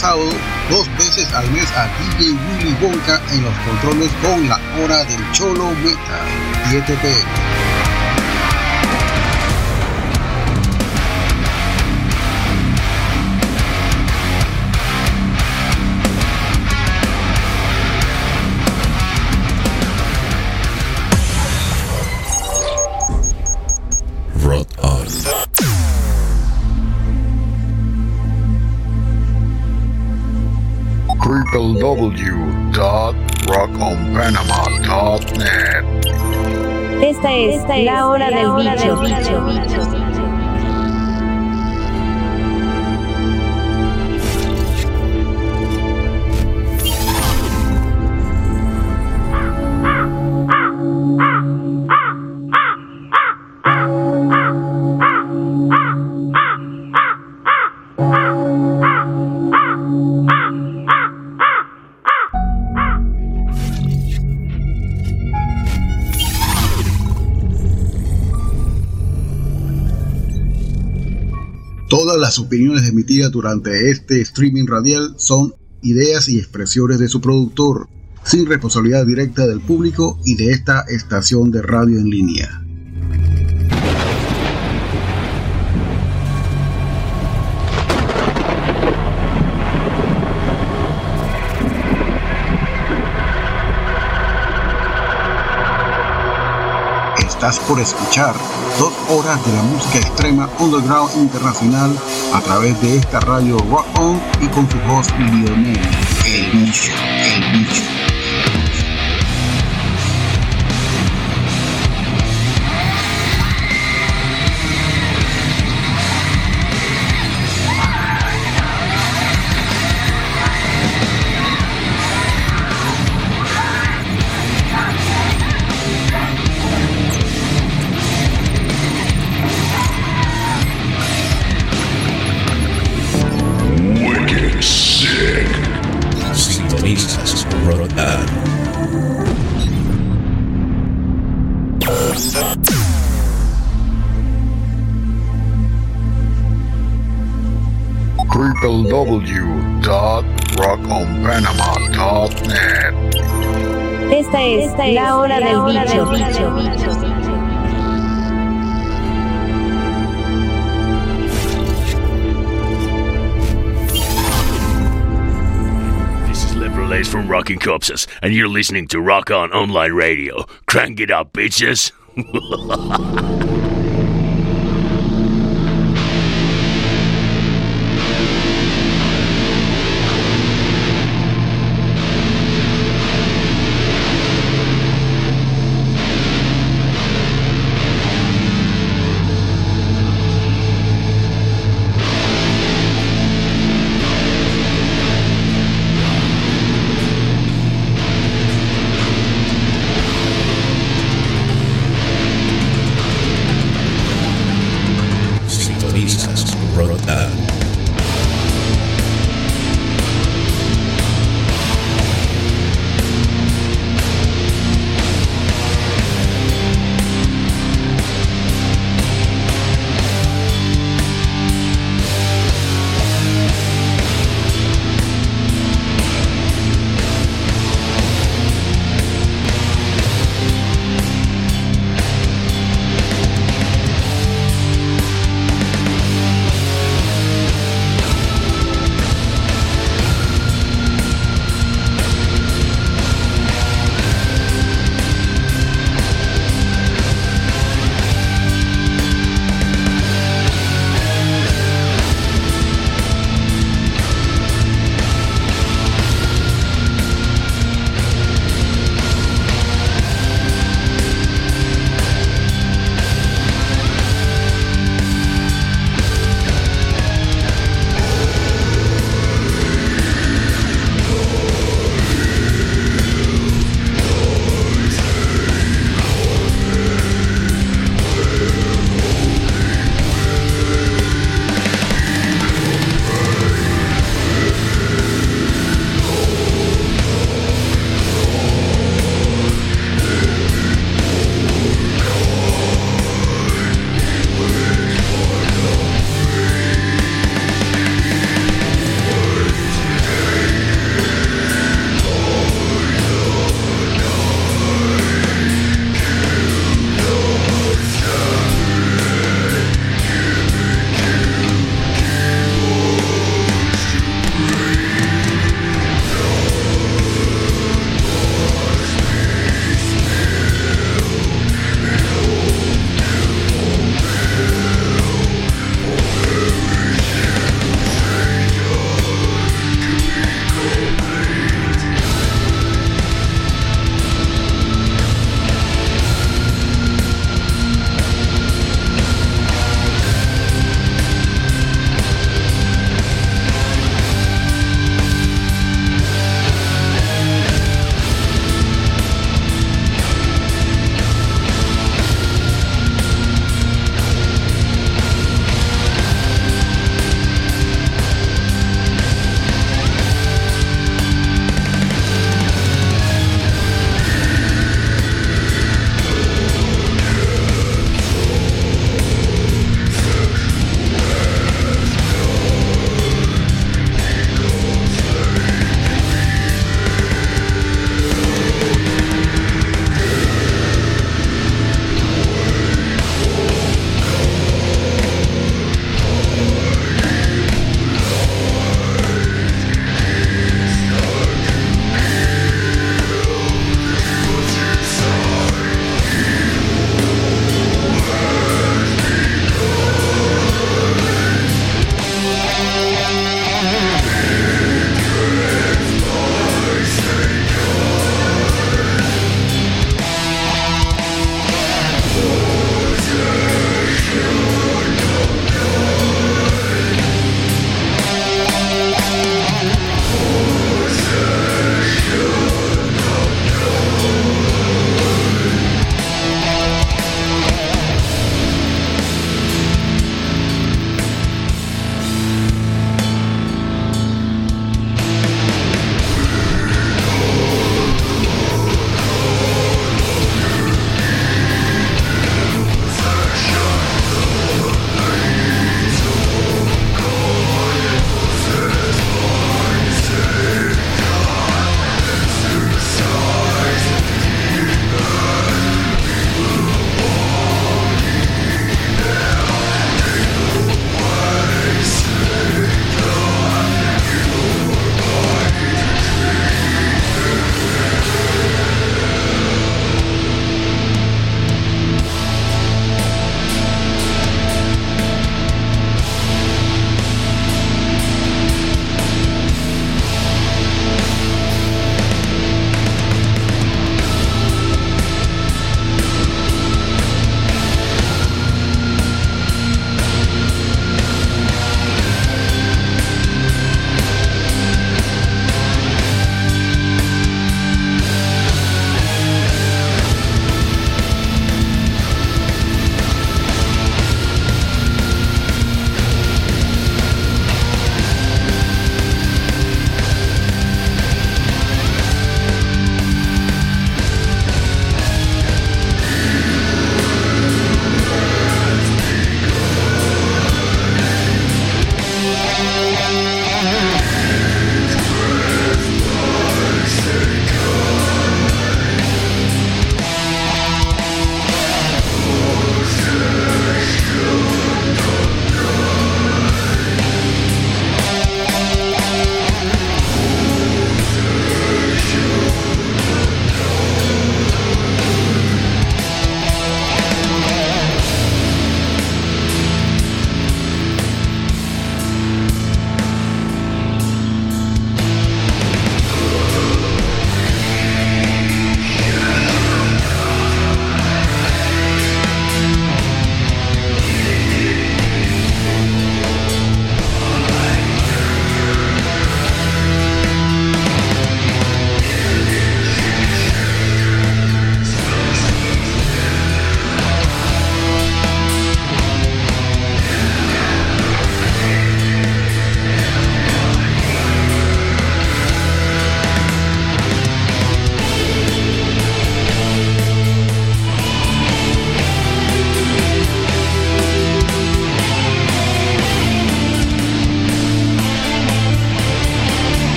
Sábados, dos veces al mes a DJ Willy Wonka en los controles con la hora del Cholo Metal, 7 pm. www.rockonpanama.net Esta es, la hora del bicho. Todas las opiniones emitidas durante este streaming radial son ideas y expresiones de su productor, sin responsabilidad directa del público y de esta estación de radio en línea. Estás por escuchar dos horas de la música extrema underground internacional a través de esta radio Rock On y con su host Lionel, el bicho, el bicho. Rockin' Corpses, and you're listening to Rock On Online Radio. Crank it up, bitches!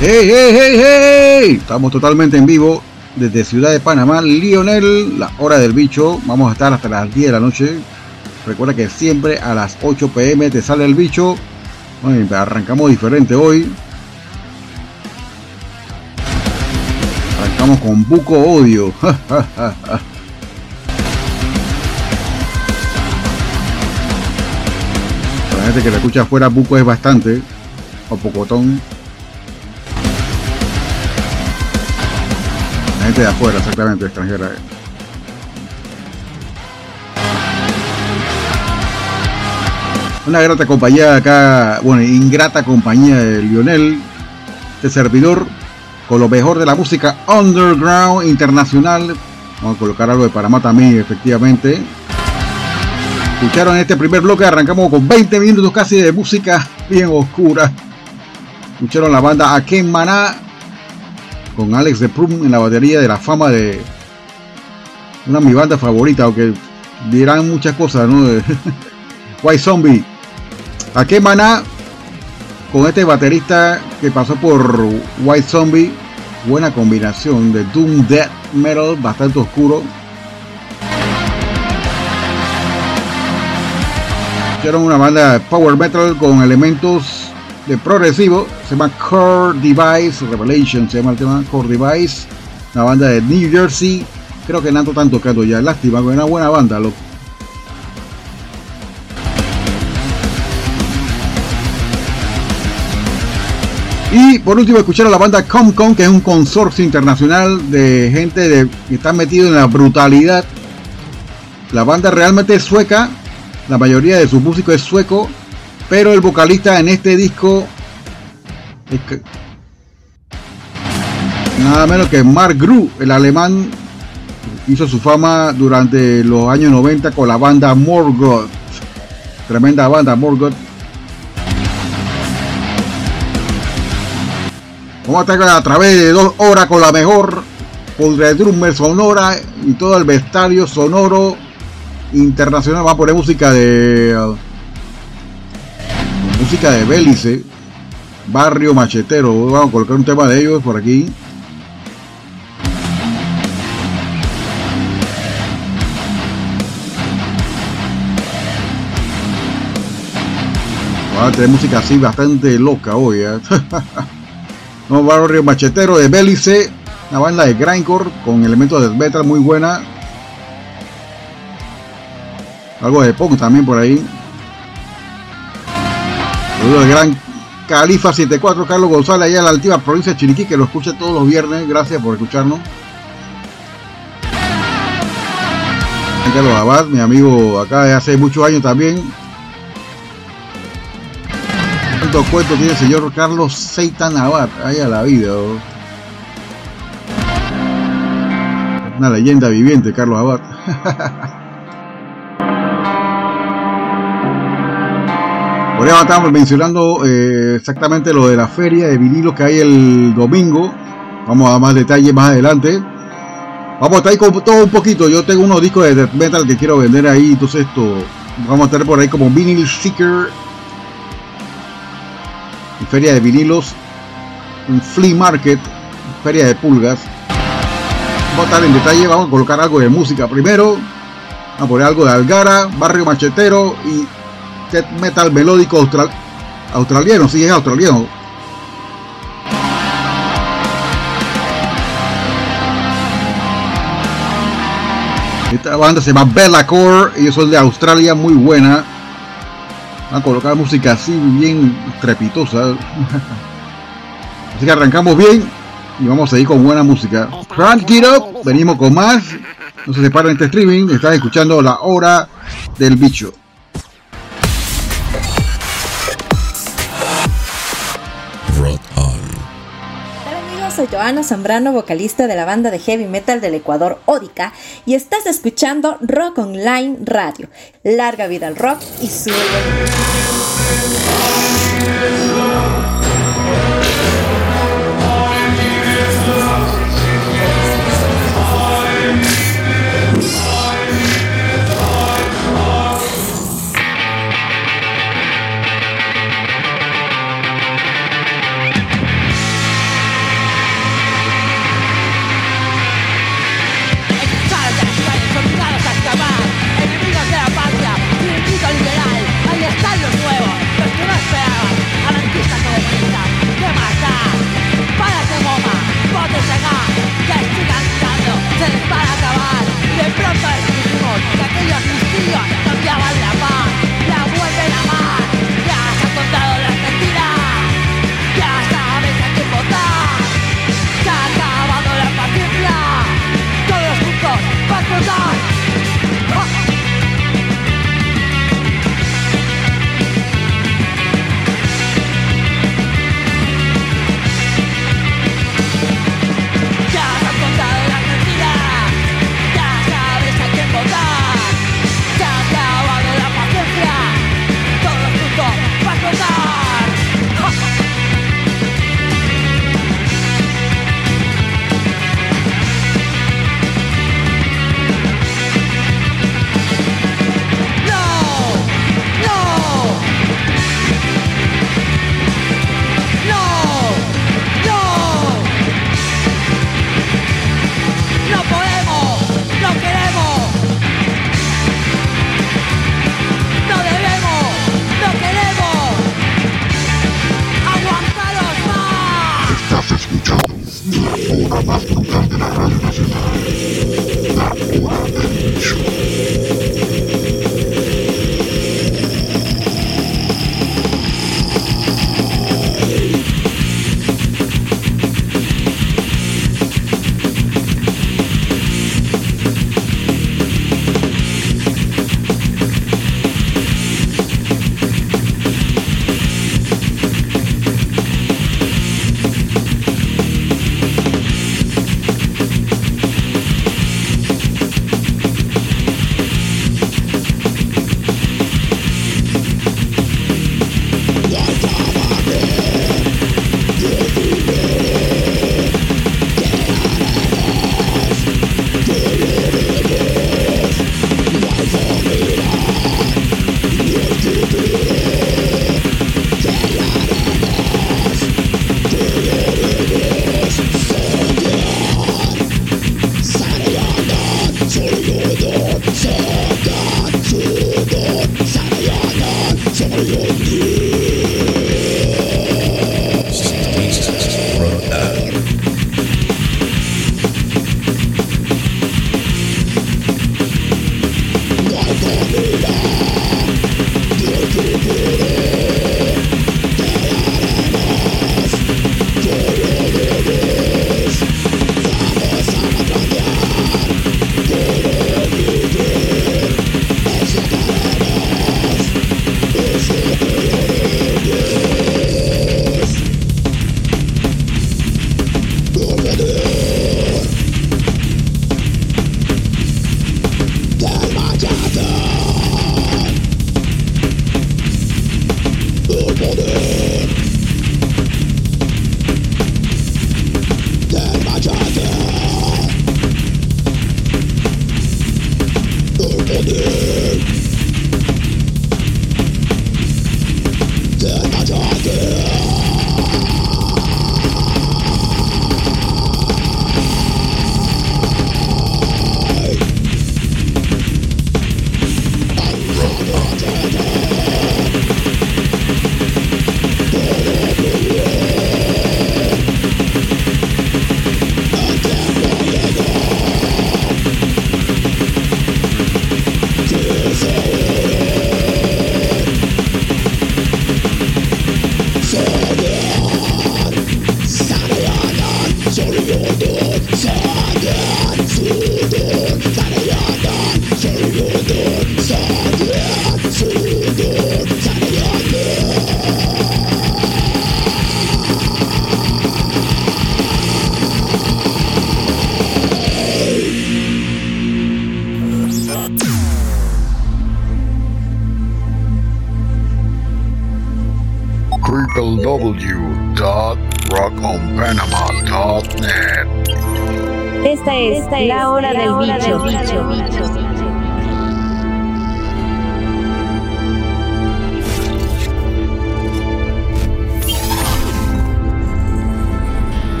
¡Hey, hey, hey, hey! Estamos totalmente en vivo desde Ciudad de Panamá, Lionel, la hora del bicho. Vamos a estar hasta las 10 de la noche. Recuerda que siempre a las 8 pm te sale el bicho. Bueno, arrancamos diferente hoy. Arrancamos con Buco Odio. Para la gente que la escucha afuera, Buco es bastante. O Pocotón. De afuera, exactamente, extranjera. Una grata compañía acá, bueno, ingrata compañía de Lionel, este servidor, con lo mejor de la música underground internacional. Vamos a colocar algo de Panamá también, efectivamente. Escucharon este primer bloque, arrancamos con 20 minutos casi de música bien oscura. Escucharon la banda Aken Maná con Alex de Prum en la batería de la fama de una de mi banda favorita, aunque dirán muchas cosas, ¿no? White Zombie. ¿A qué maná? Con este baterista que pasó por White Zombie, buena combinación de Doom Death Metal, bastante oscuro. Escucharon una banda de power metal con elementos de progresivo. Se llama Core Device Revelation. Se llama el tema Core Device. Una banda de New Jersey. Creo que Nanto están tocando ya. Lástima, una buena banda. Lo, Y por último, escuchar a la banda Comcom, que es un consorcio internacional de gente de, que está metido en la brutalidad. La banda realmente es sueca, la mayoría de su músico es sueco, pero el vocalista en este disco es que- nada menos que Mark Gru, el alemán, hizo su fama durante los años 90 con la banda Morgoth. Tremenda banda Morgoth. Vamos a estar a través de dos horas con la mejor drummer sonora y todo el vestuario sonoro internacional. Vamos a poner música de. Música de Bélice, Barrio Machetero. Vamos a colocar un tema de ellos por aquí. Vamos a tener música así bastante loca hoy. ¿eh? No, Barrio Machetero de Bélice, una banda de grindcore con elementos de metal muy buena. Algo de punk también por ahí. Saludos al gran Califa 74 Carlos González allá en la altiva provincia de Chiriquí que lo escucha todos los viernes. Gracias por escucharnos. Carlos Abad, mi amigo acá de hace muchos años también. ¿Cuántos cuentos tiene el señor Carlos Seitan Abad? Ahí a la vida. oh. Una leyenda viviente, Carlos Abad. Por eso estamos mencionando eh, exactamente lo de la feria de vinilos que hay el domingo. Vamos a dar más detalles más adelante. Vamos a estar ahí con todo un poquito. Yo tengo unos discos de death metal que quiero vender ahí. Entonces esto vamos a tener por ahí como Vinyl Seeker feria de vinilos, un flea market, feria de pulgas. Vamos a estar en detalle, vamos a colocar algo de música primero. Vamos a poner algo de Algara, Barrio Machetero y metal melódico austral- australiano, sí es australiano. Esta banda se llama Bellacore, ellos son de Australia, muy buena. Van a colocar música así bien trepitosa. Así que arrancamos bien y vamos a ir con buena música. Crank it up, venimos con más. No se separen este streaming, estás escuchando la hora del bicho. Soy Joana Zambrano, vocalista de la banda de heavy metal del Ecuador, Ódica, y estás escuchando Rock Online Radio. Larga vida al rock y su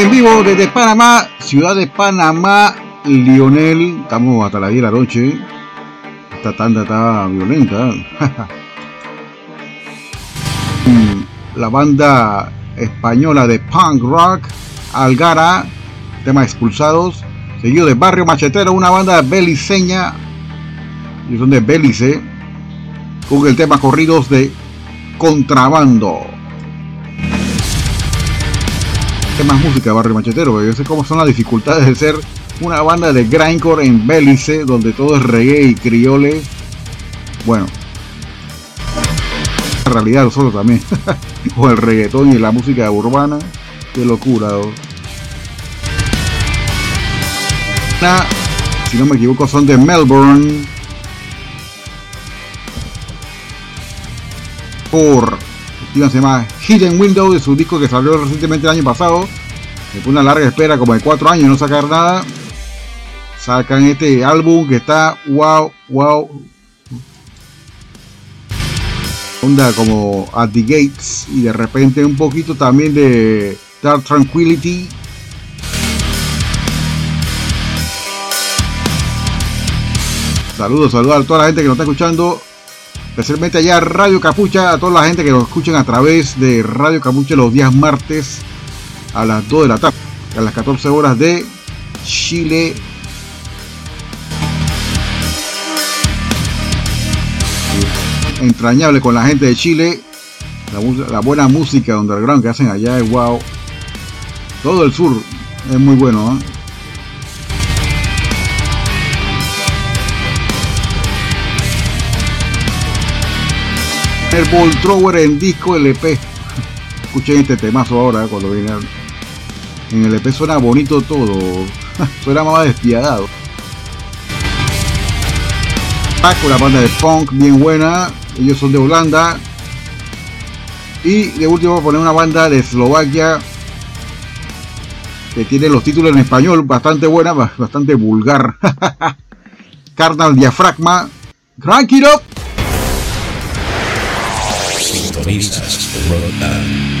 en vivo desde Panamá, ciudad de Panamá, Lionel. Estamos hasta la 10 de la noche. Esta tanda está violenta. La banda española de punk rock, Algara, tema expulsados, seguido de Barrio Machetero, una banda beliceña, y son de Belice, con el tema corridos de Contrabando. ¿Qué más música Barrio Machetero? Yo sé cómo son las dificultades de ser una banda de grindcore en Belice, donde todo es reggae y criole. Bueno, en realidad nosotros también, con el reggaetón y la música urbana, qué locura. Si no me equivoco, son de Melbourne. Por se llama Hidden Window de su disco que salió recientemente el año pasado. Después una larga espera como de cuatro años no sacar nada. Sacan este álbum que está wow, wow. Onda como At the Gates y de repente un poquito también de Dark Tranquility Saludos, saludos a toda la gente que nos está escuchando, especialmente allá Radio Capucha, a toda la gente que nos escuchen a través de Radio Capucha los días martes a las 2 de la tarde, a las 14 horas de Chile. Entrañable con la gente de Chile, la, la buena música underground que hacen allá es wow. Todo el sur es muy bueno. ¿eh? El Thrower en disco LP. Escuchen este temazo ahora cuando viene. En el LP suena bonito todo. suena más despiadado. Paco, la banda de punk bien buena. Ellos son de Holanda. Y de último voy a poner una banda de Eslovaquia que tiene los títulos en español bastante buena, bastante vulgar. Carnal Diafragma. Crank. solistas roadmap.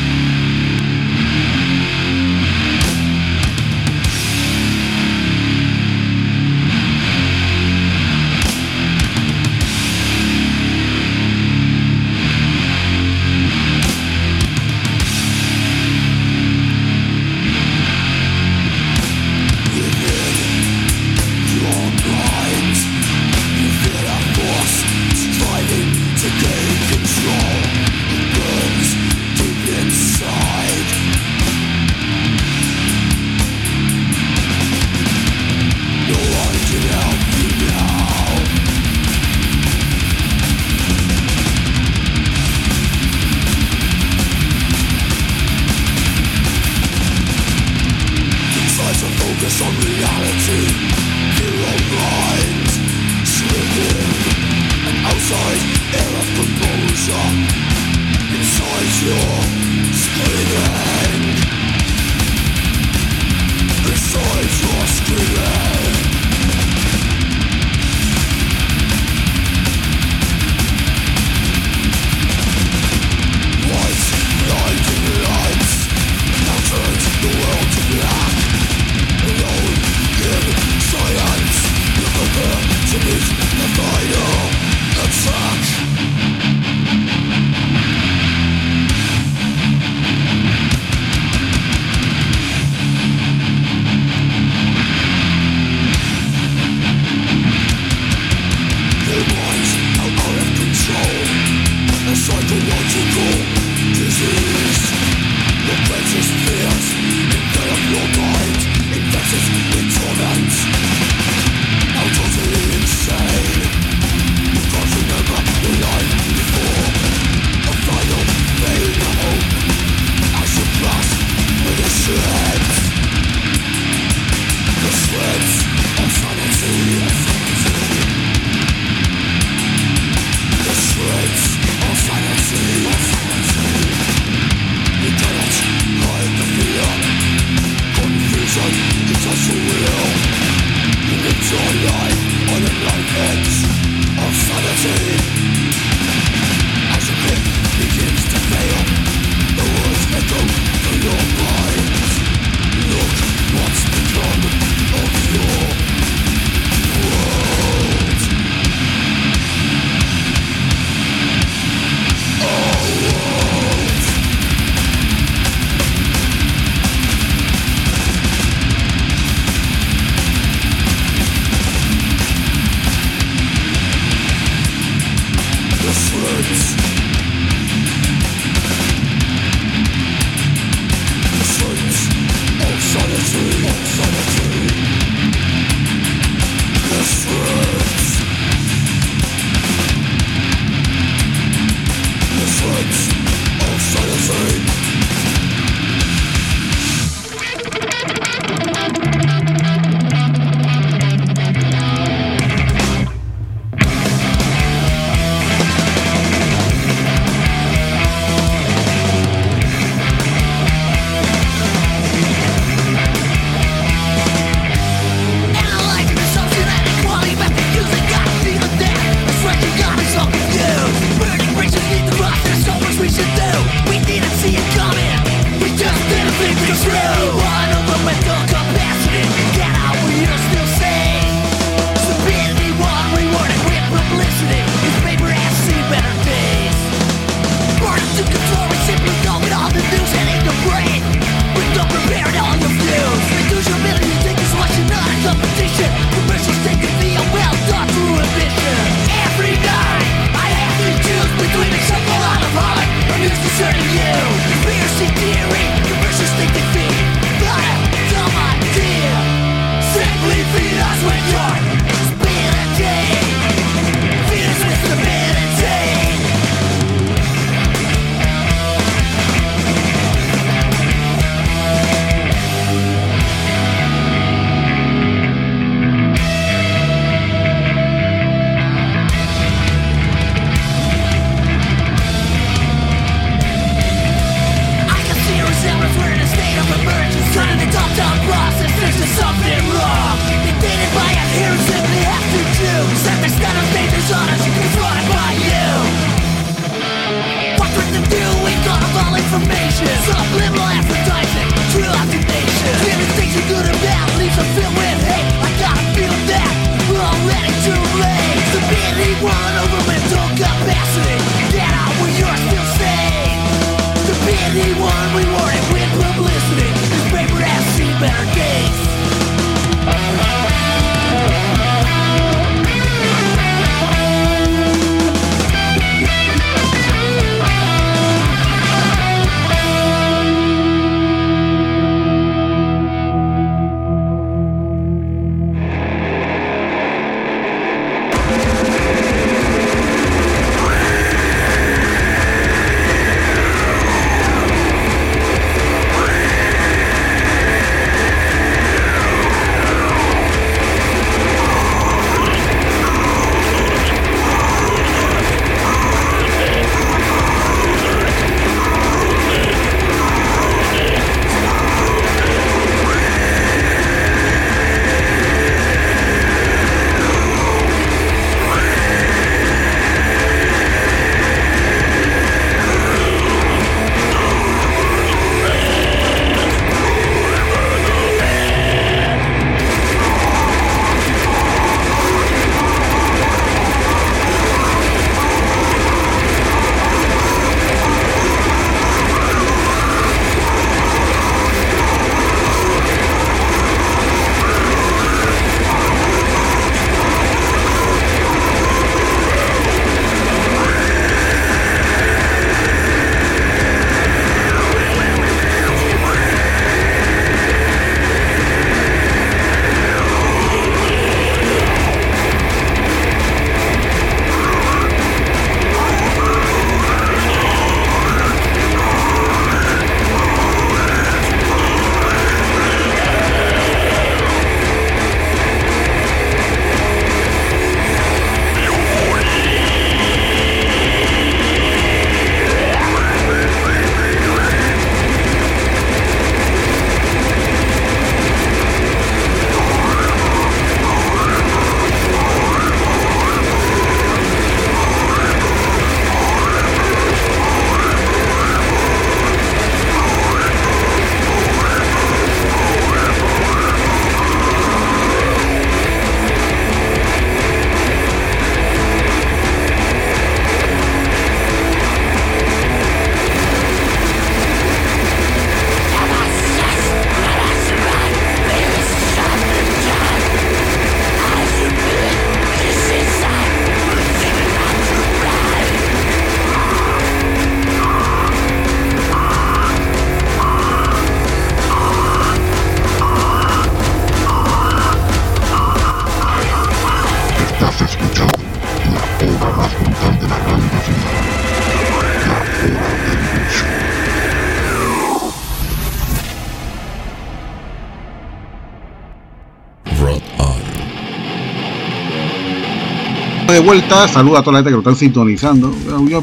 De vuelta, saluda a toda la gente que lo están sintonizando.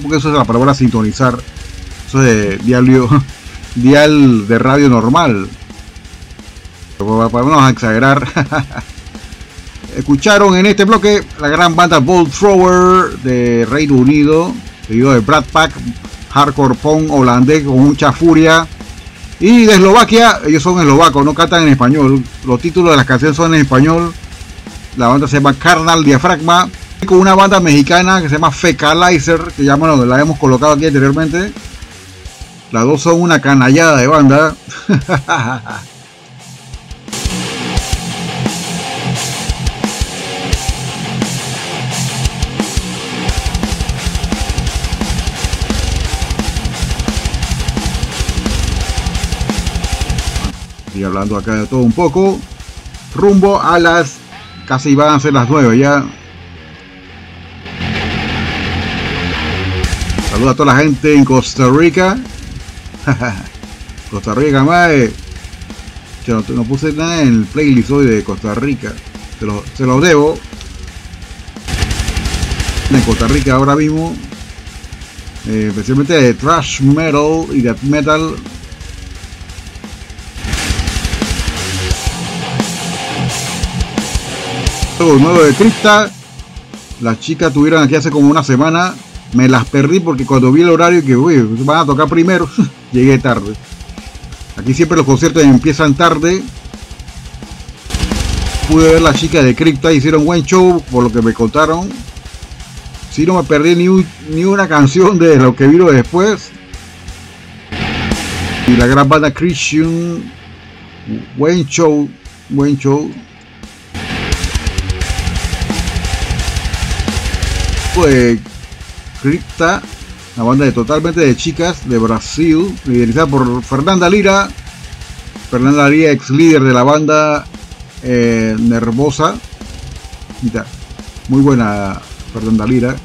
Porque eso es la palabra sintonizar. Eso es diario, dial de radio normal. Pero para exagerar. Escucharon en este bloque la gran banda Bolt Thrower de Reino Unido, seguido de Brad Pack, hardcore punk holandés con mucha furia. Y de Eslovaquia, ellos son eslovacos, no cantan en español. Los títulos de las canciones son en español. La banda se llama Carnal Diafragma. Con una banda mexicana que se llama Fecalizer, que ya bueno, la hemos colocado aquí anteriormente. Las dos son una canallada de banda. y hablando acá de todo un poco. Rumbo a las. Casi van a ser las 9 ya. Saluda a toda la gente en Costa Rica. Costa Rica, mae. Yo no, puse nada en el playlist hoy de Costa Rica. Se los se lo debo. En Costa Rica ahora mismo. Eh, especialmente de thrash metal y death metal nuevo de Crista. Las chicas tuvieron aquí hace como una semana. Me las perdí porque cuando vi el horario que uy, van a tocar primero, llegué tarde. Aquí siempre los conciertos empiezan tarde. Pude ver las chicas de Cripta, hicieron buen show por lo que me contaron. Si no me perdí ni, ni una canción de lo que vino después. Y la gran banda Christian. Buen show, buen show. de Cripta, la banda de totalmente de chicas de Brasil, liderizada por Fernanda Lira. Fernanda Lira, ex líder de la banda eh, Nervosa. Muy buena Fernanda Lira.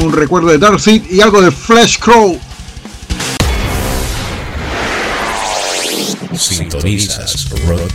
Un recuerdo de Darcy y algo de Flash Crow. Sintonizas Rock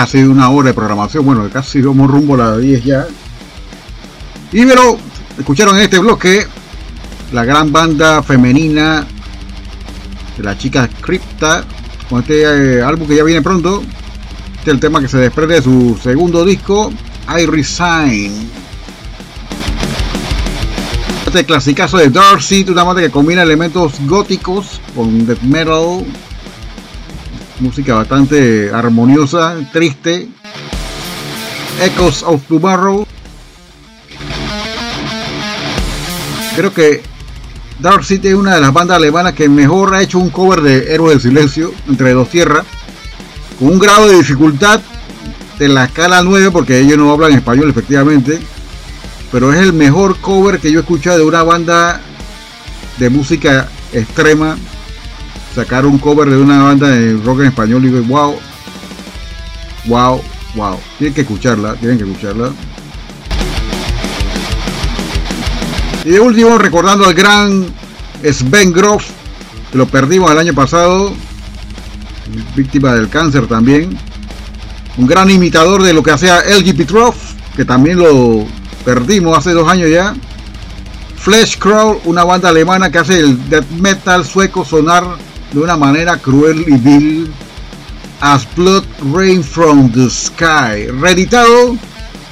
casi una hora de programación, bueno, casi vamos rumbo a las 10 ya. Y pero, escucharon en este bloque la gran banda femenina de la chica Crypta, con este eh, álbum que ya viene pronto. Este es el tema que se desprende de su segundo disco, I Resign. Este clasicazo de Darcy, una banda que combina elementos góticos con death metal música bastante armoniosa, triste. Echoes of Tomorrow. Creo que Dark City es una de las bandas alemanas que mejor ha hecho un cover de Héroes del Silencio, entre dos tierras, con un grado de dificultad de la escala 9, porque ellos no hablan español efectivamente, pero es el mejor cover que yo he escuchado de una banda de música extrema sacar un cover de una banda de rock en español y digo, wow, wow, wow. Tienen que escucharla, tienen que escucharla. Y de último, recordando al gran Sven Groff, que lo perdimos el año pasado, víctima del cáncer también. Un gran imitador de lo que hacía LG Petrov, que también lo perdimos hace dos años ya. Flesh Crawl, una banda alemana que hace el death metal sueco sonar de una manera cruel y vil. As Blood Rain from the Sky. Reeditado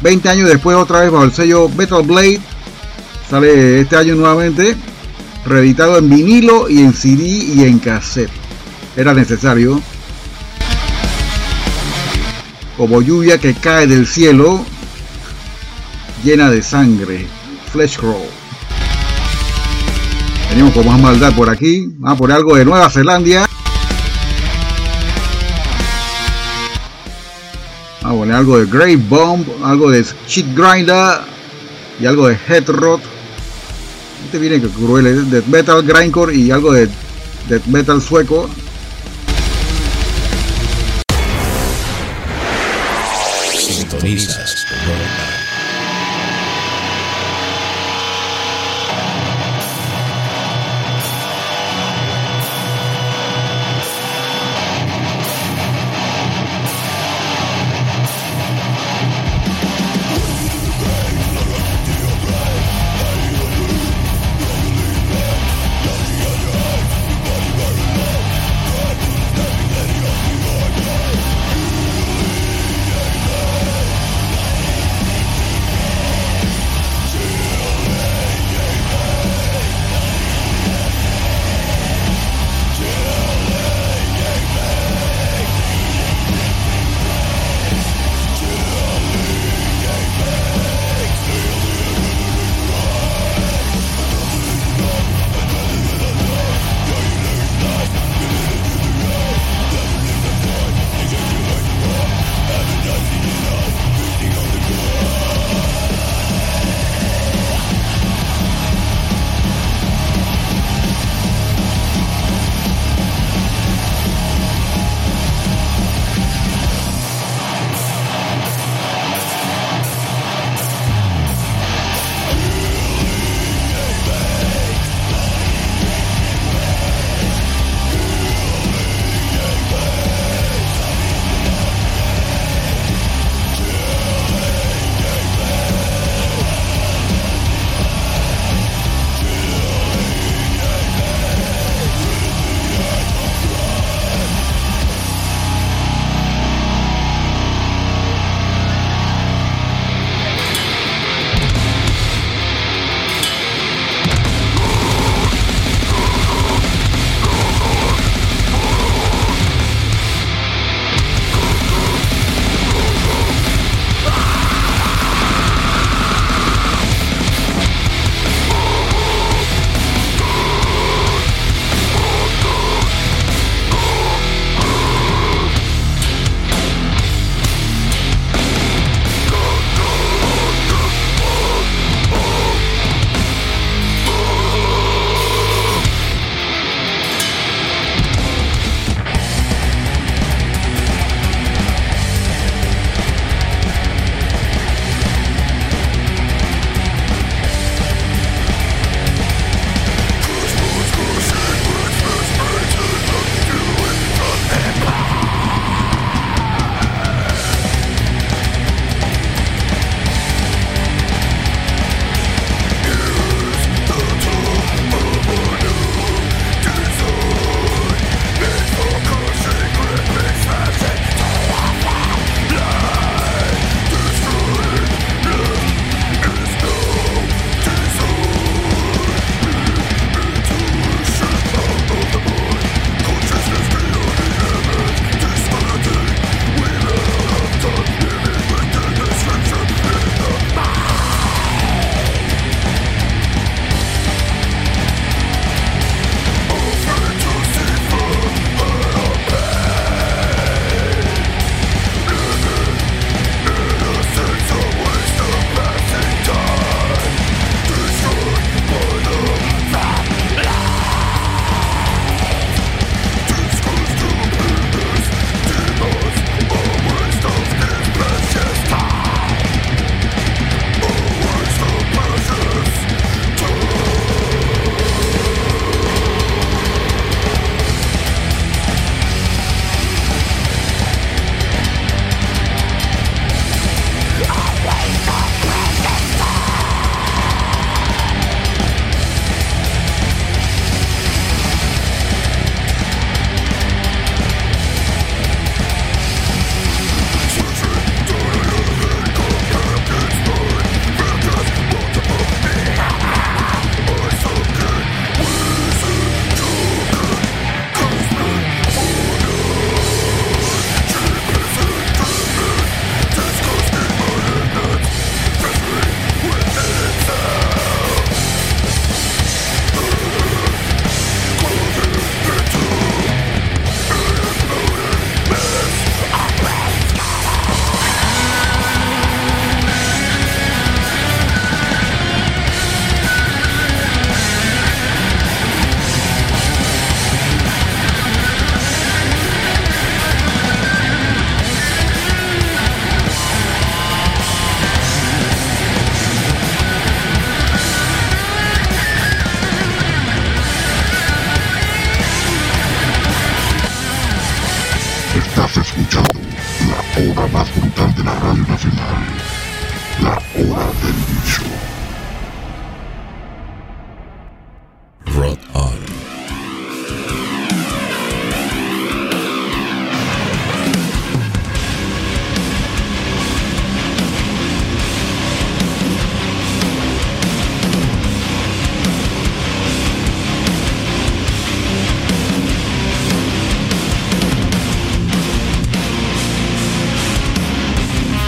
20 años después, otra vez bajo el sello Metal Blade. Sale este año nuevamente. Reeditado en vinilo y en CD y en cassette. Era necesario. Como lluvia que cae del cielo, llena de sangre. Flesh Crawl. Venimos con más maldad por aquí. Vamos por algo de Nueva Zelanda. A poner algo de Grey Bomb, algo de Shit Grinder y algo de Head Rot. Este viene que cruel, es Death Metal Grindcore y algo de Death Metal sueco. Sintonizas.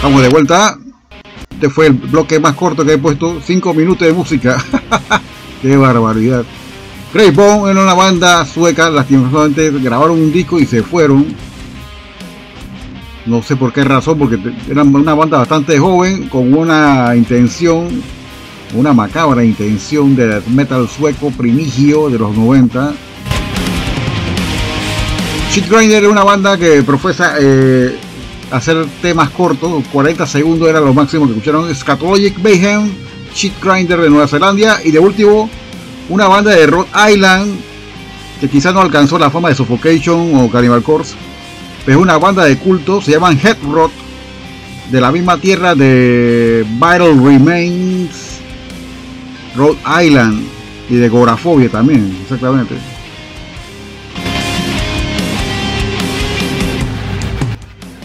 Estamos de vuelta. Este fue el bloque más corto que he puesto. 5 minutos de música. Qué barbaridad. Bone era una banda sueca. Lastimosamente grabaron un disco y se fueron. No sé por qué razón, porque eran una banda bastante joven, con una intención, una macabra intención de metal sueco primigio de los 90. Shit era una banda que profesa eh, hacer temas cortos, 40 segundos era lo máximo que escucharon. Scatologic Mayhem, Shit Grinder de Nueva Zelanda y de último una banda de Rhode Island que quizás no alcanzó la fama de Suffocation o Cannibal Corpse, pero es una banda de culto, se llaman Head Rot, de la misma tierra de Vital Remains, Rhode Island y de Gorafobia también, exactamente.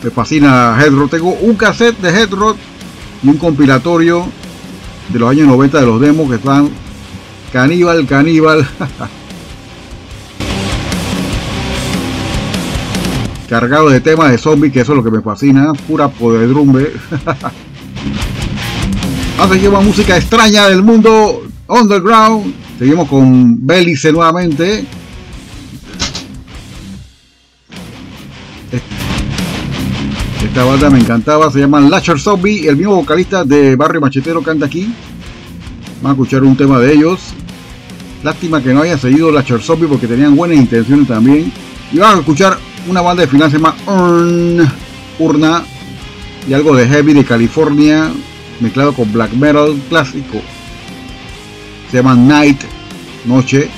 Me fascina Headrod. Tengo un cassette de Headrod y un compilatorio de los años 90 de los demos que están caníbal, caníbal. Cargado de temas de zombies, que eso es lo que me fascina. Pura podredrumbe. Ahora seguimos música extraña del mundo underground. Seguimos con Belice nuevamente. Esta banda me encantaba, se llaman Lasher Zombie. El mismo vocalista de Barrio Machetero canta aquí. Vamos a escuchar un tema de ellos. Lástima que no haya seguido Lasher Zombie porque tenían buenas intenciones también. Y vamos a escuchar una banda de final se llama Urn, Urna y algo de heavy de California mezclado con black metal clásico. Se llama Night, Noche.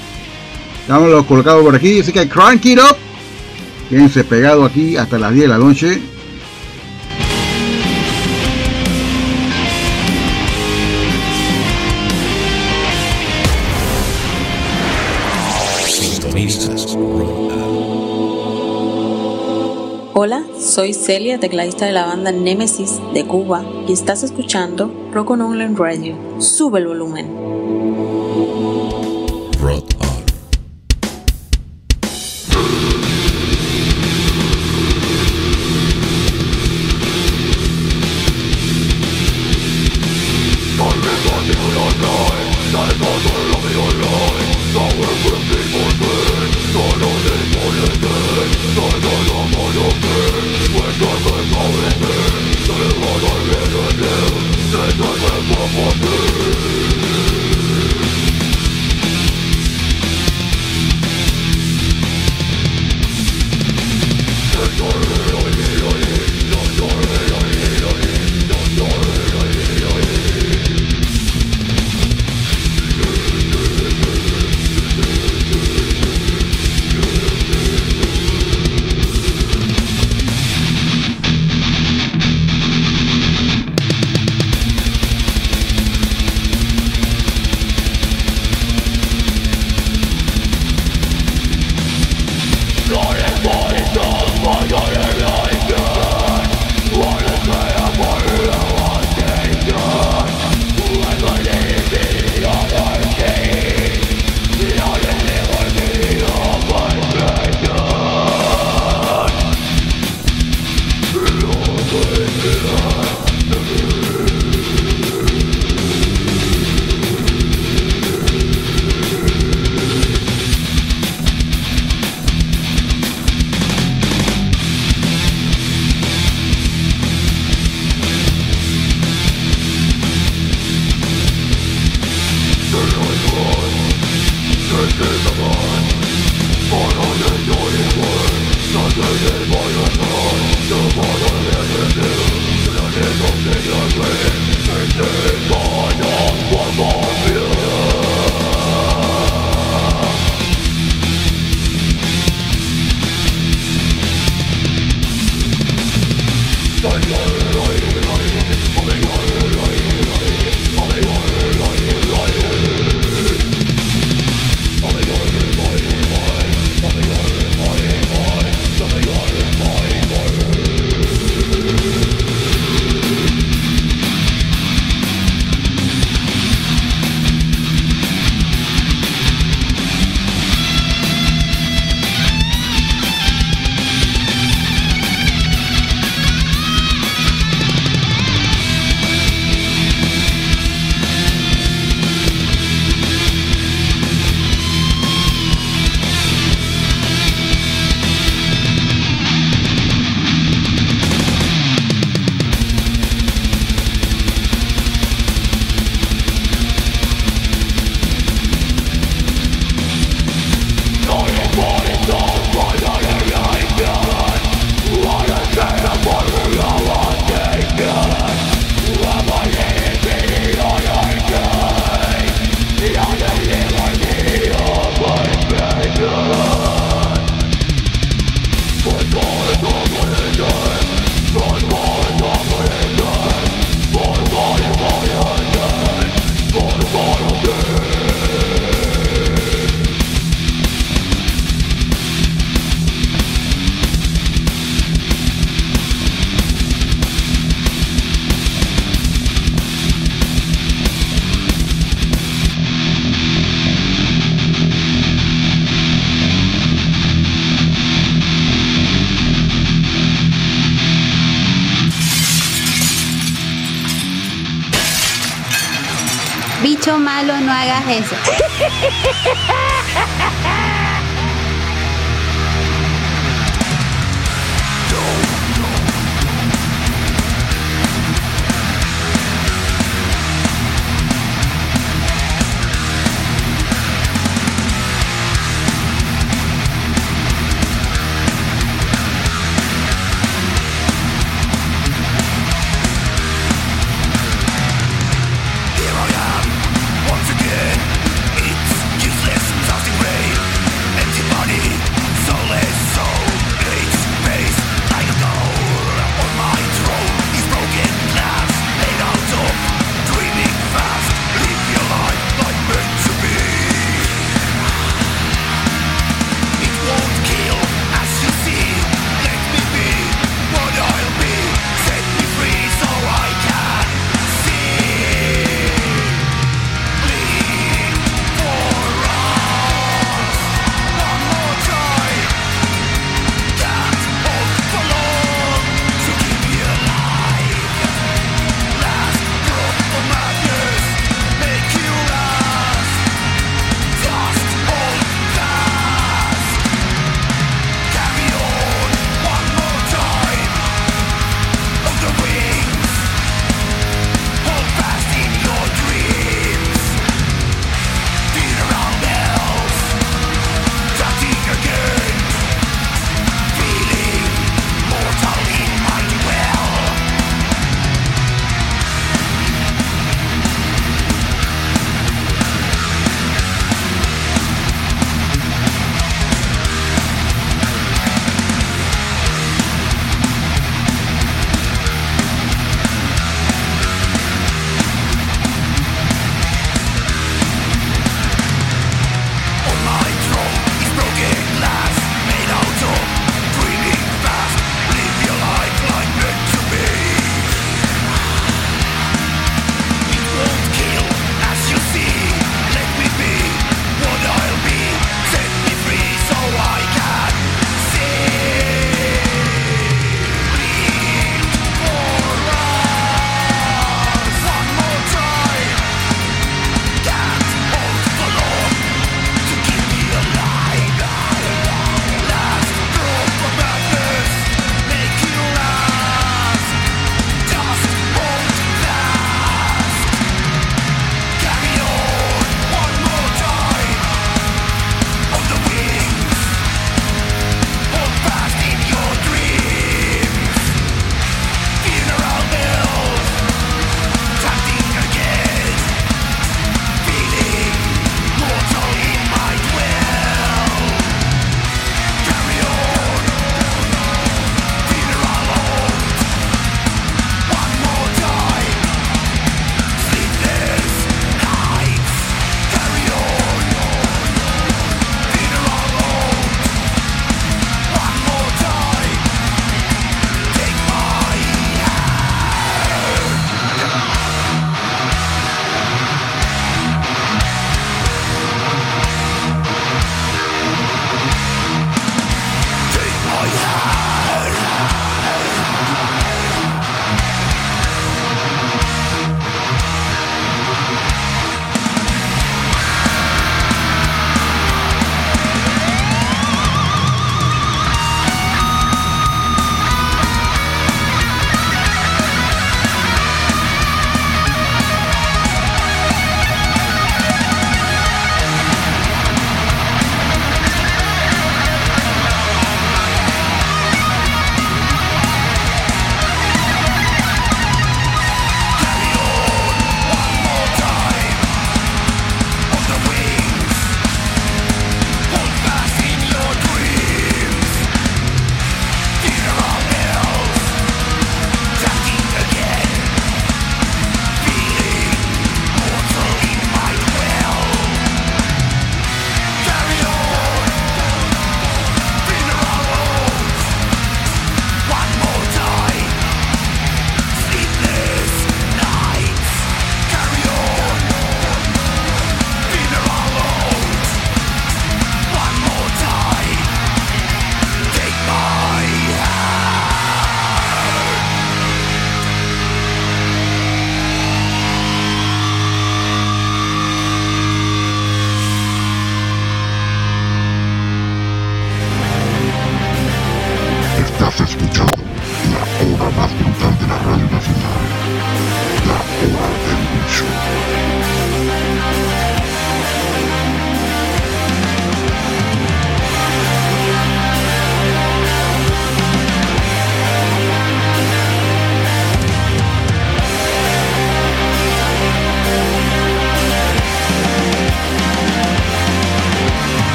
Ya me lo por aquí, así que crank it up. Quédense pegado aquí hasta las 10 de la noche. Hola, soy Celia, tecladista de la banda Nemesis de Cuba y estás escuchando Rock on Online Radio. Sube el volumen.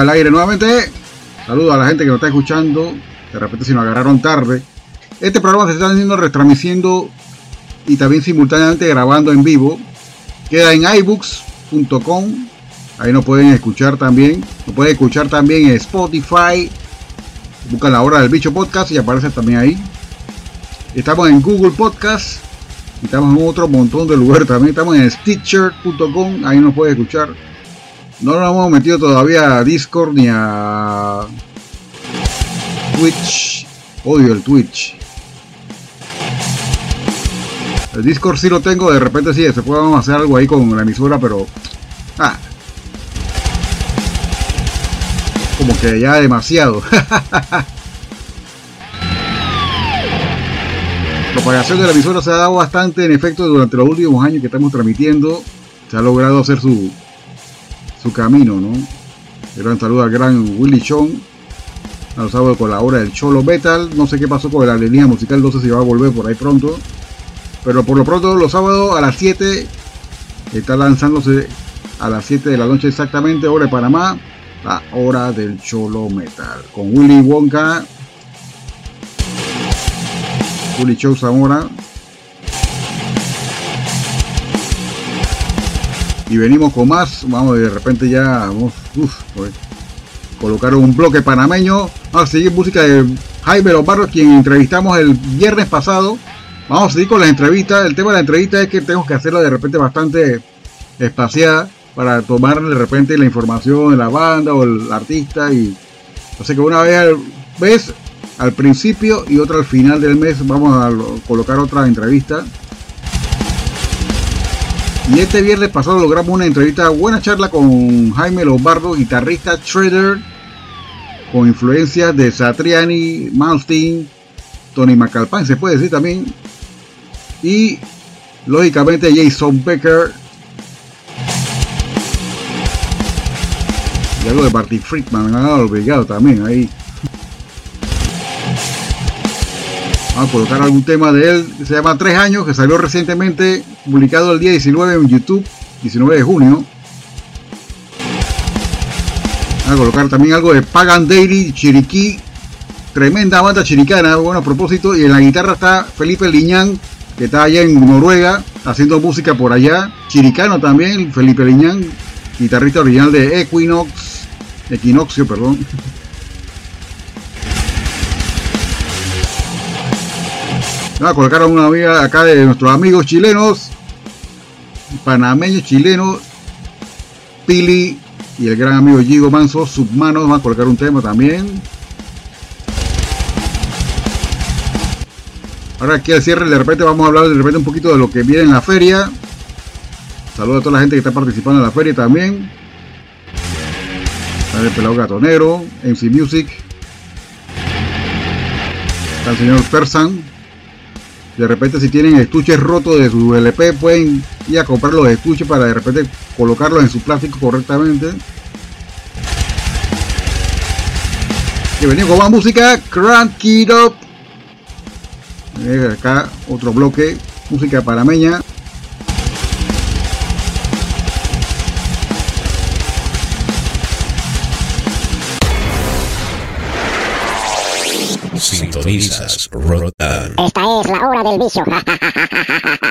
Al aire nuevamente. Saludos a la gente que nos está escuchando. De repente si nos agarraron tarde. Este programa se está haciendo retransmitiendo y también simultáneamente grabando en vivo. Queda en iBooks.com. Ahí nos pueden escuchar también. Nos pueden escuchar también en Spotify. Buscan la hora del bicho podcast y aparece también ahí. Estamos en Google Podcast. Estamos en otro montón de lugares también. Estamos en Stitcher.com. Ahí nos pueden escuchar. No nos hemos metido todavía a Discord ni a Twitch. Odio el Twitch. El Discord sí lo tengo, de repente sí, se puede hacer algo ahí con la emisora, pero... Ah. Como que ya demasiado. propagación de la emisora se ha dado bastante en efecto durante los últimos años que estamos transmitiendo. Se ha logrado hacer su, su camino, ¿no? Gran saludo al gran Willy Chong. A los sábados con la hora del Cholo Metal. No sé qué pasó con la línea musical, no sé si va a volver por ahí pronto. Pero por lo pronto los sábados a las 7 está lanzándose a las 7 de la noche exactamente, hora de Panamá, la hora del Cholo Metal. Con Willy Wonka, Willy Show Zamora. Y venimos con más, vamos de repente ya, vamos, uf, pues, colocar un bloque panameño. Vamos a seguir música de Jaime Los Barros, quien entrevistamos el viernes pasado. Vamos a seguir con las entrevistas. El tema de la entrevista es que tengo que hacerla de repente bastante espaciada para tomar de repente la información de la banda o el artista. Y sea que una vez al, vez al principio y otra al final del mes vamos a colocar otra entrevista. Y este viernes pasado logramos una entrevista, buena charla con Jaime Lombardo, guitarrista Shredder, con influencias de Satriani, Malstein, Tony McAlpine, se puede decir también. Y lógicamente Jason Becker. Y algo de Marty Friedman, me olvidado también ahí. Vamos a colocar algún tema de él, se llama Tres años, que salió recientemente, publicado el día 19 en YouTube, 19 de junio. Vamos a colocar también algo de Pagan Daily, Chiriquí, tremenda banda chiricana, bueno a propósito, y en la guitarra está Felipe Liñán, que está allá en Noruega, haciendo música por allá, chiricano también, Felipe Liñán, guitarrista original de Equinox, Equinoxio, perdón. Vamos a colocar a una amiga acá de nuestros amigos chilenos, panameños chilenos, Pili y el gran amigo Gigo Manso, Submanos, vamos a colocar un tema también. Ahora aquí al cierre de repente vamos a hablar de repente un poquito de lo que viene en la feria. Saludos a toda la gente que está participando en la feria también. Está el pelado gatonero, MC Music. Está el señor Persan. De repente si tienen estuches rotos de su LP pueden ir a comprar los estuches para de repente colocarlos en su plástico correctamente. Que venimos con más música. Crank it up. Acá otro bloque. Música panameña. Esta es la hora del bicho.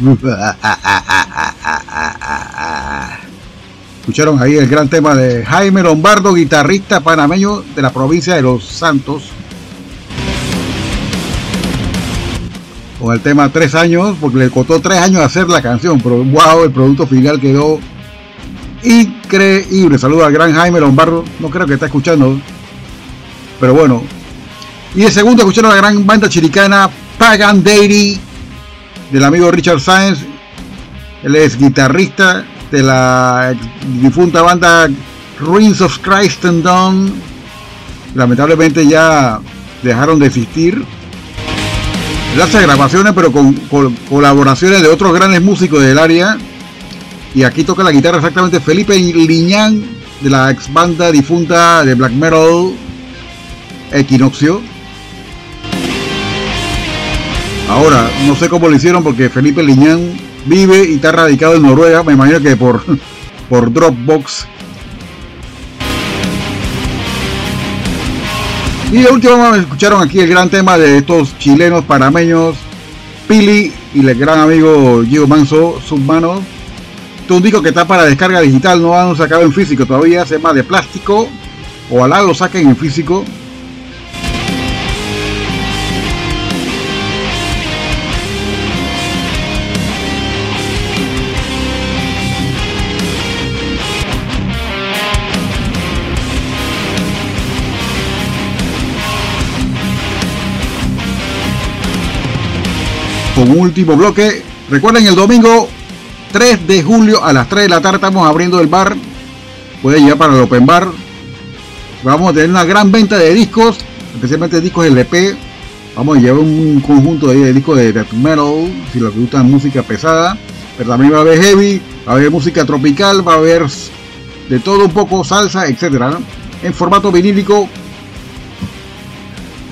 Escucharon ahí el gran tema de Jaime Lombardo, guitarrista panameño de la provincia de Los Santos. Con el tema Tres años, porque le costó tres años hacer la canción, pero wow, el producto final quedó increíble. Saludo al gran Jaime Lombardo, no creo que está escuchando, pero bueno. Y de segundo escucharon a la gran banda chiricana Pagan Dairy del amigo Richard Sáenz. Él es guitarrista de la difunta banda Ruins of Christ and Dawn. Lamentablemente ya dejaron de existir. Él hace grabaciones, pero con, colaboraciones de otros grandes músicos del área. Y aquí toca la guitarra exactamente Felipe Liñán, de la ex banda difunta de black metal Equinoccio. Ahora, no sé cómo lo hicieron porque Felipe Liñán vive y está radicado en Noruega, me imagino que por, por Dropbox. Y de último escucharon aquí el gran tema de estos chilenos parameños, Pili y el gran amigo Gio Manso, Submano. Este es un disco que está para descarga digital, no han sacado en físico todavía, se llama de plástico, ojalá lo saquen en físico. Un último bloque. Recuerden el domingo 3 de julio a las 3 de la tarde estamos abriendo el bar. Pueden llegar para el Open Bar. Vamos a tener una gran venta de discos, especialmente discos LP. Vamos a llevar un conjunto de discos de death metal, si les gusta música pesada. Pero también va a haber heavy, va a haber música tropical, va a haber de todo un poco, salsa, etcétera, En formato vinílico.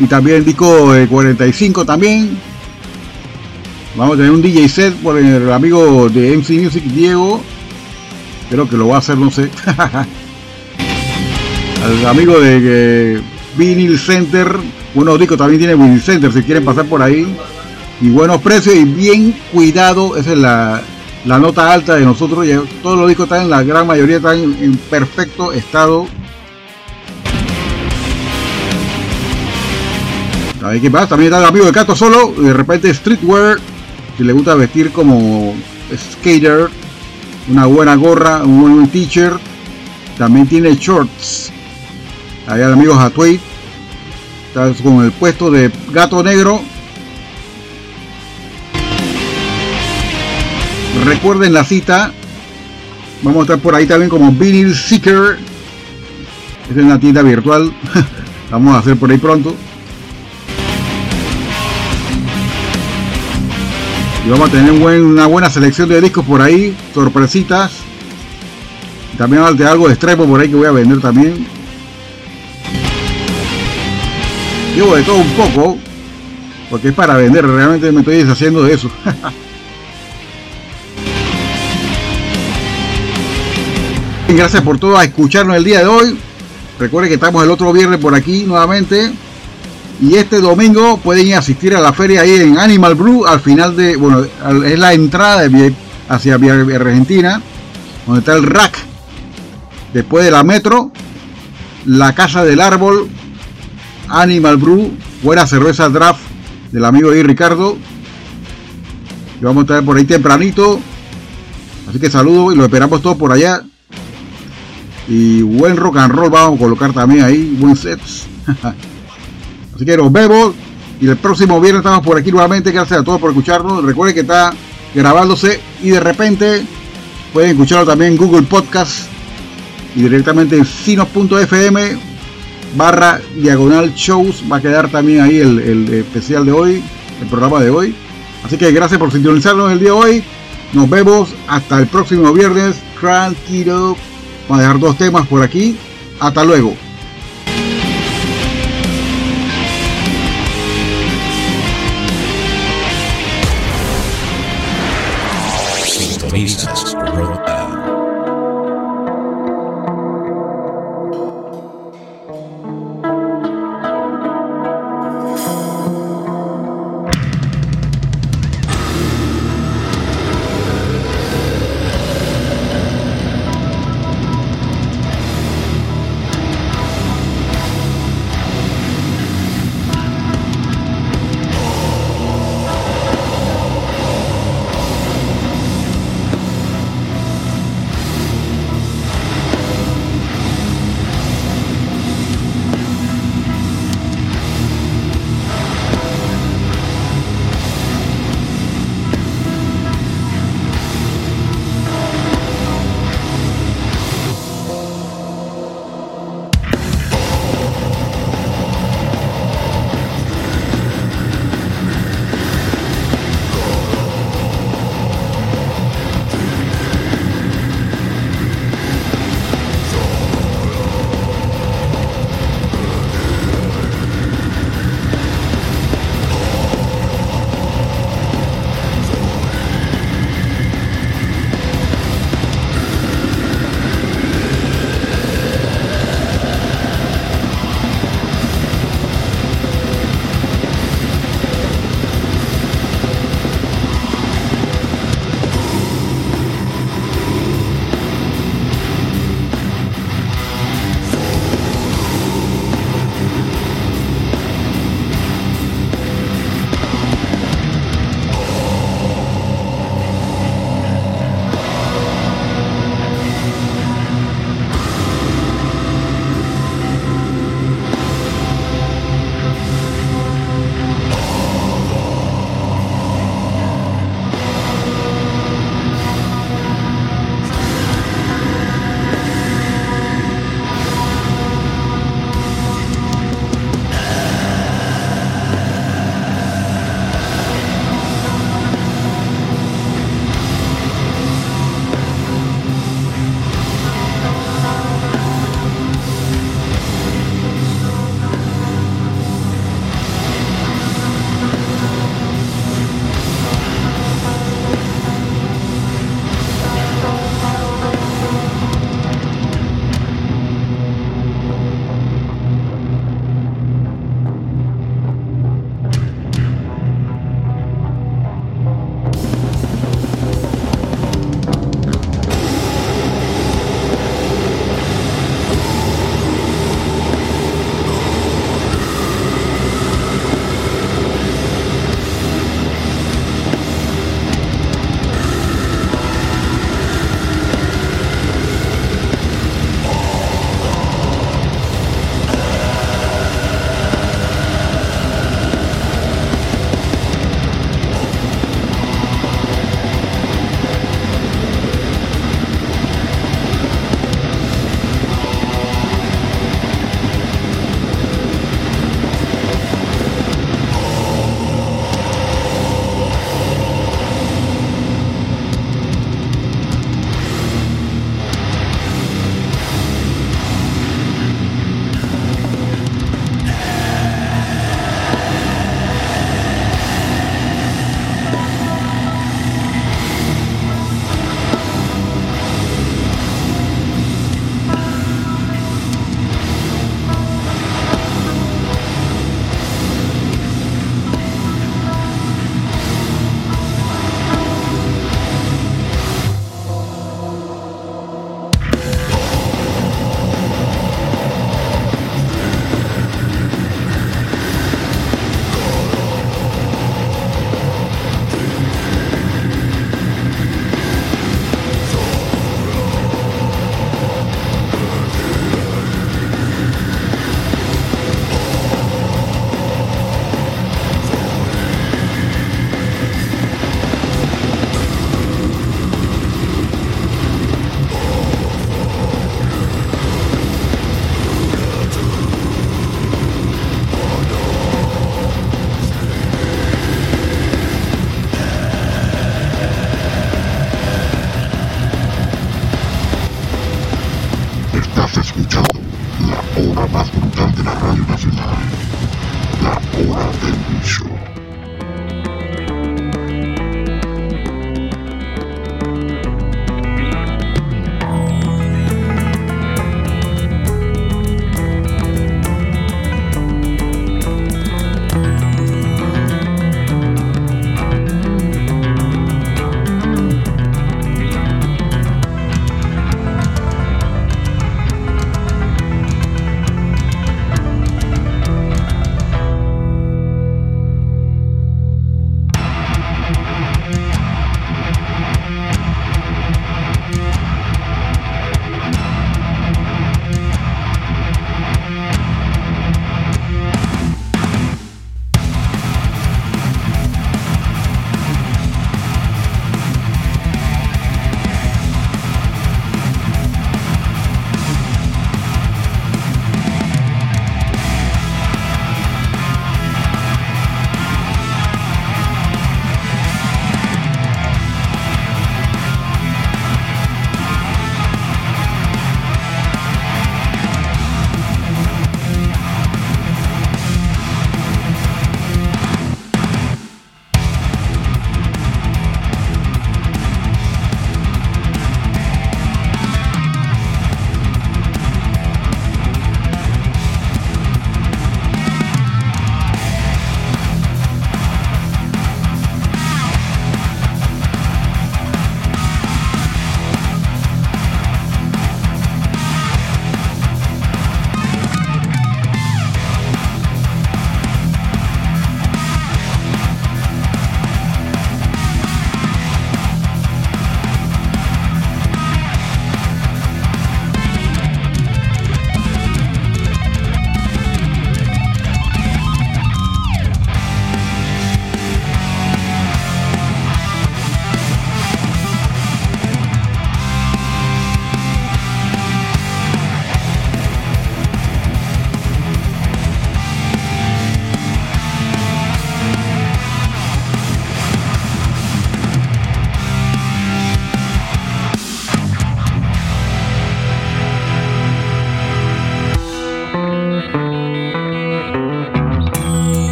Y también disco de 45 también Vamos a tener un DJ set por el amigo de MC Music Diego. Creo que lo va a hacer, no sé. Al amigo de Vinyl Center. Bueno, discos también tiene Vinyl Center si quieren pasar por ahí. Y buenos precios y bien cuidado. Esa es la, nota alta de nosotros. Todos los discos están, la gran mayoría están en, perfecto estado. qué pasa? También está el amigo de Cato Solo. de repente Streetwear Si le gusta vestir como skater, una buena gorra, un buen t-shirt, también tiene shorts. Allá el amigo Hatway está con el puesto de gato negro. Recuerden la cita. Vamos a estar por ahí también como Vinyl Seeker. Es una tienda virtual. Vamos a hacer por ahí pronto. Y vamos a tener una buena selección de discos por ahí, sorpresitas. También de algo de extremo por ahí que voy a vender también. Llevo de todo un poco, porque es para vender, realmente me estoy deshaciendo de eso. Gracias por todo a escucharnos el día de hoy. Recuerden que estamos el otro viernes por aquí nuevamente. Y este domingo pueden asistir a la feria ahí en Animal Brew al final de, bueno, es la entrada de, hacia Argentina, donde está el rack. Después de la metro, la casa del árbol, Animal Brew, buena cerveza draft del amigo ahí Ricardo. Y vamos a estar por ahí tempranito. Así que saludo y lo esperamos todos por allá. Y buen rock and roll vamos a colocar también ahí, buen sets. Así que nos vemos y el próximo viernes estamos por aquí nuevamente. Gracias a todos por escucharnos. Recuerden que está grabándose y de repente pueden escucharlo también en Google Podcast y directamente en sinos.fm barra diagonal shows. Va a quedar también ahí el, especial de hoy, el programa de hoy. Así que gracias por sintonizarnos el día de hoy. Nos vemos hasta el próximo viernes. Tranquilo. Vamos a dejar dos temas por aquí. Hasta luego. Sintonizas Rota.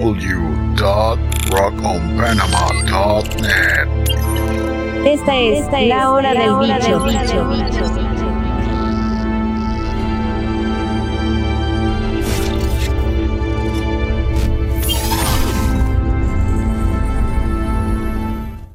www.rockonpanama.net Esta es, Esta es la hora, del, bicho. bicho.